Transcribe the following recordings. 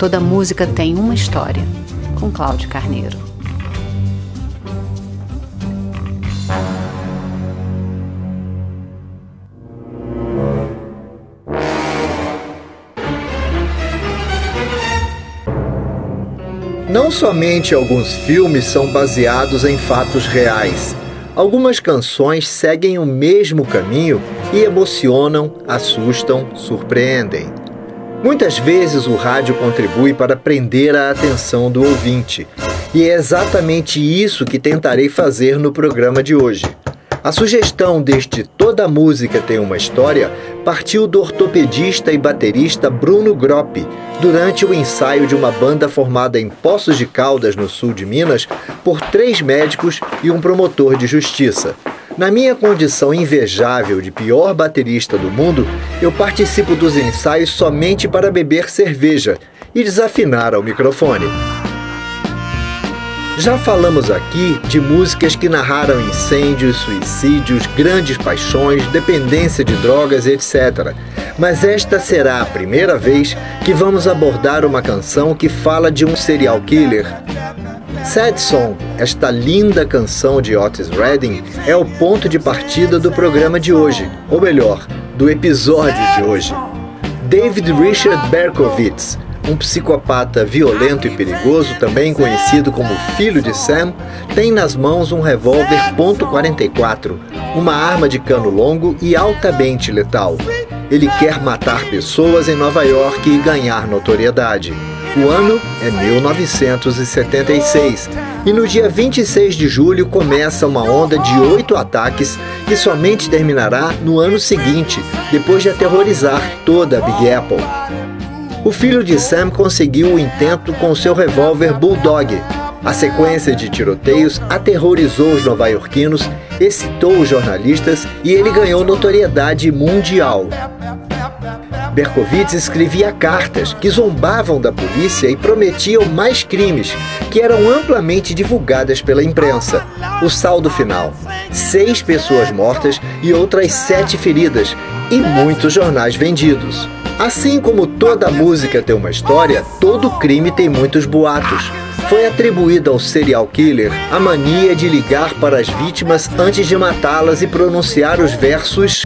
Toda música tem uma história, com Cláudio Carneiro. Não somente alguns filmes são baseados em fatos reais. Algumas canções seguem o mesmo caminho e emocionam, assustam, surpreendem. Muitas vezes o rádio contribui para prender a atenção do ouvinte, e é exatamente isso que tentarei fazer no programa de hoje. A sugestão deste Toda Música Tem Uma História partiu do ortopedista e baterista Bruno Groppi, durante o ensaio de uma banda formada em Poços de Caldas, no sul de Minas, por três médicos e um promotor de justiça. Na minha condição invejável de pior baterista do mundo, eu participo dos ensaios somente para beber cerveja e desafinar ao microfone. Já falamos aqui de músicas que narraram incêndios, suicídios, grandes paixões, dependência de drogas, etc. Mas esta será a primeira vez que vamos abordar uma canção que fala de um serial killer Sad Song, esta linda canção de Otis Redding, é o ponto de partida do programa de hoje, ou melhor, do episódio de hoje. David Richard Berkowitz, um psicopata violento e perigoso, também conhecido como filho de Sam, tem nas mãos um revólver .44, uma arma de cano longo e altamente letal. Ele quer matar pessoas em Nova York e ganhar notoriedade. O ano é 1976 e no dia 26 de julho começa uma onda de oito ataques que somente terminará no ano seguinte, depois de aterrorizar toda a Big Apple. O filho de Sam conseguiu o intento com seu revólver Bulldog. A sequência de tiroteios aterrorizou os nova-iorquinos, excitou os jornalistas e ele ganhou notoriedade mundial. Berkowitz escrevia cartas que zombavam da polícia e prometiam mais crimes, que eram amplamente divulgadas pela imprensa. O saldo final: seis pessoas mortas e outras sete feridas, e muitos jornais vendidos. Assim como toda música tem uma história, todo crime tem muitos boatos. Foi atribuída ao serial killer a mania de ligar para as vítimas antes de matá-las e pronunciar os versos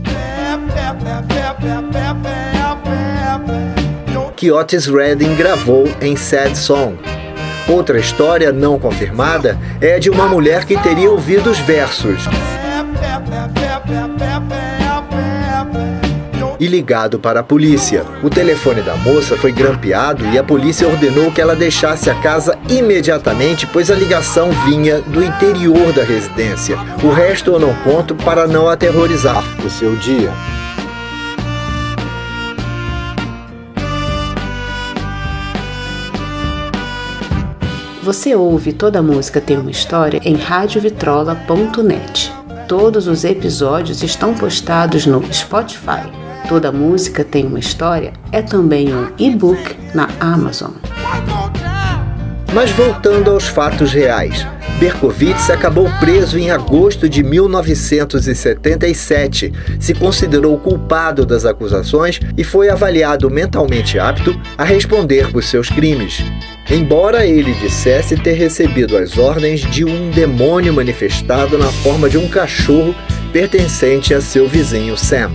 que Otis Redding gravou em Sad Song. Outra história não confirmada é de uma mulher que teria ouvido os versos e ligado para a polícia. O telefone da moça foi grampeado e a polícia ordenou que ela deixasse a casa imediatamente, pois a ligação vinha do interior da residência. O resto eu não conto para não aterrorizar o seu dia. Você ouve toda música tem uma história em radiovitrola.net. Todos os episódios estão postados no Spotify. Toda música tem uma história é também um e-book na Amazon. Mas voltando aos fatos reais, Berkowitz acabou preso em agosto de 1977, se considerou culpado das acusações e foi avaliado mentalmente apto a responder por seus crimes. Embora ele dissesse ter recebido as ordens de um demônio manifestado na forma de um cachorro pertencente a seu vizinho Sam.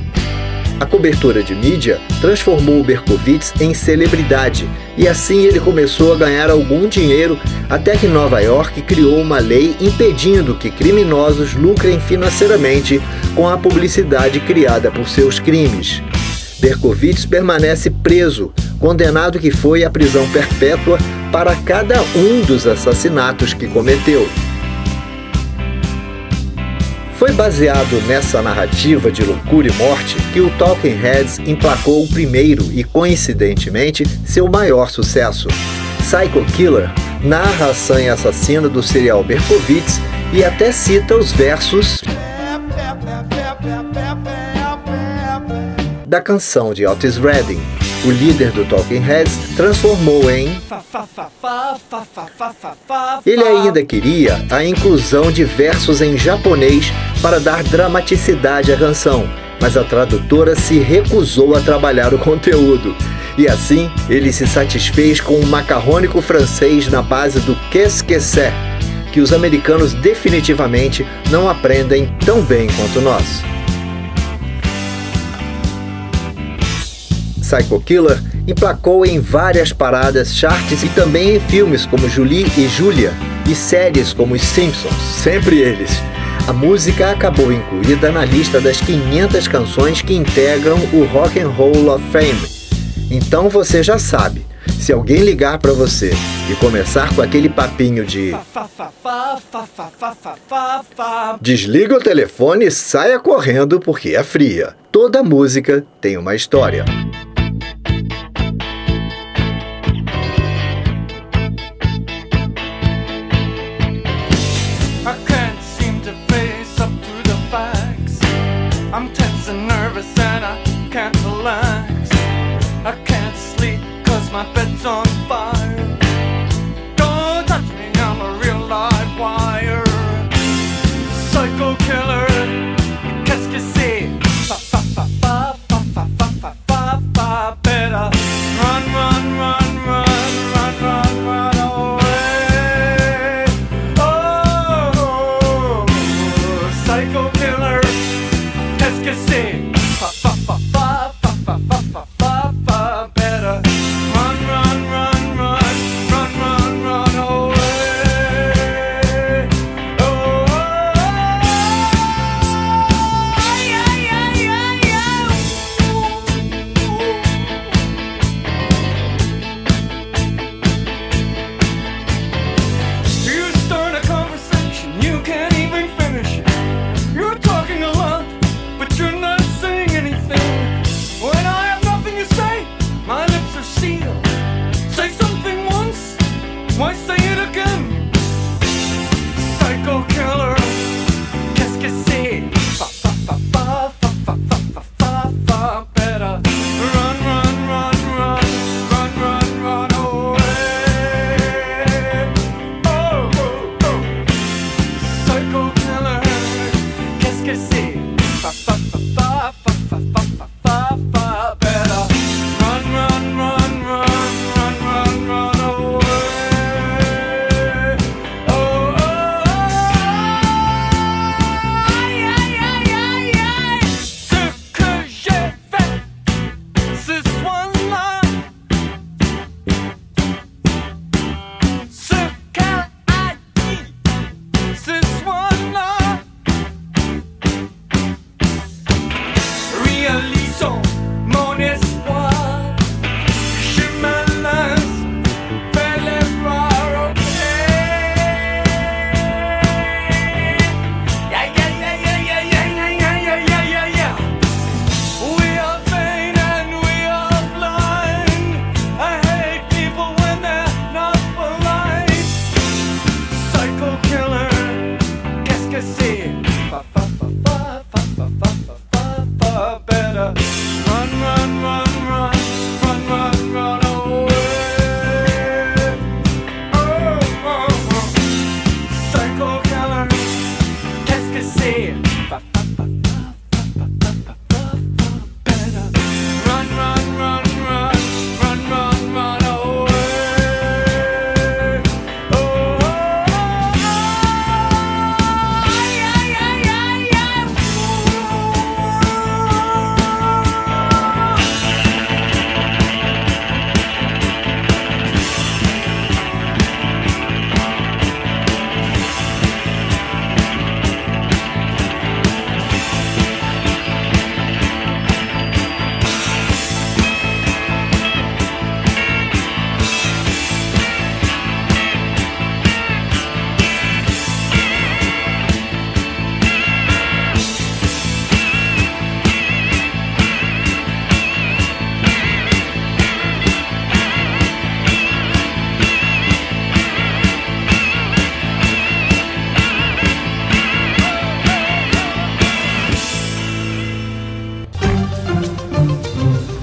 A cobertura de mídia transformou Berkowitz em celebridade e assim ele começou a ganhar algum dinheiro até que Nova York criou uma lei impedindo que criminosos lucrem financeiramente com a publicidade criada por seus crimes. Berkowitz permanece preso, condenado que foi à prisão perpétua para cada um dos assassinatos que cometeu. Foi baseado nessa narrativa de loucura e morte que o Talking Heads emplacou o primeiro e, coincidentemente, seu maior sucesso. Psycho Killer narra a sanha assassina do serial Berkowitz e até cita os versos da canção de Otis Redding, o líder do Talking Heads, transformou em. Ele ainda queria a inclusão de versos em japonês para dar dramaticidade à canção, mas a tradutora se recusou a trabalhar o conteúdo. E assim, ele se satisfez com um macarrônico francês na base do qu'est-ce que os americanos definitivamente não aprendem tão bem quanto nós. Psycho Killer emplacou em várias paradas charts e também em filmes como Julie e Julia e séries como Os Simpsons, sempre eles. A música acabou incluída na lista das 500 canções que integram o Rock and Roll of Fame. Então você já sabe, se alguém ligar para você e começar com aquele papinho de Desliga o telefone e saia correndo porque é fria. Toda música tem uma história. esquecer. Pá, pá, você. vai